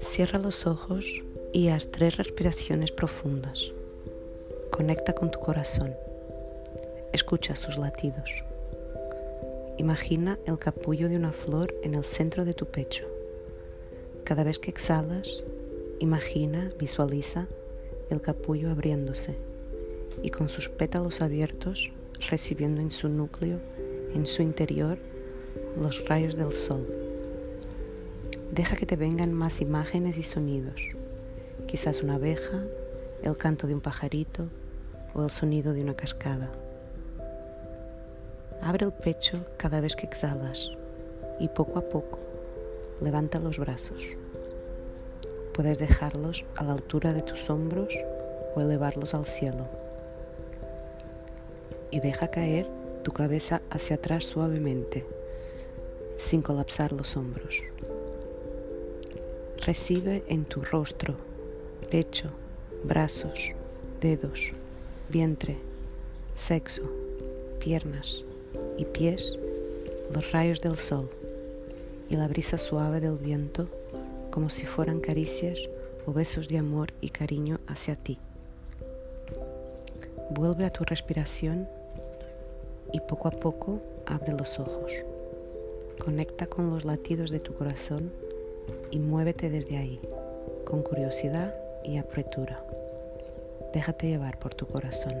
Cierra los ojos y haz tres respiraciones profundas. Conecta con tu corazón. Escucha sus latidos. Imagina el capullo de una flor en el centro de tu pecho. Cada vez que exhalas, imagina, visualiza el capullo abriéndose y con sus pétalos abiertos recibiendo en su núcleo, en su interior, los rayos del sol. Deja que te vengan más imágenes y sonidos, quizás una abeja, el canto de un pajarito o el sonido de una cascada. Abre el pecho cada vez que exhalas y poco a poco levanta los brazos. Puedes dejarlos a la altura de tus hombros o elevarlos al cielo. Y deja caer tu cabeza hacia atrás suavemente, sin colapsar los hombros. Recibe en tu rostro, pecho, brazos, dedos, vientre, sexo, piernas y pies los rayos del sol y la brisa suave del viento como si fueran caricias o besos de amor y cariño hacia ti. Vuelve a tu respiración y poco a poco abre los ojos. Conecta con los latidos de tu corazón y muévete desde ahí, con curiosidad y apretura. Déjate llevar por tu corazón.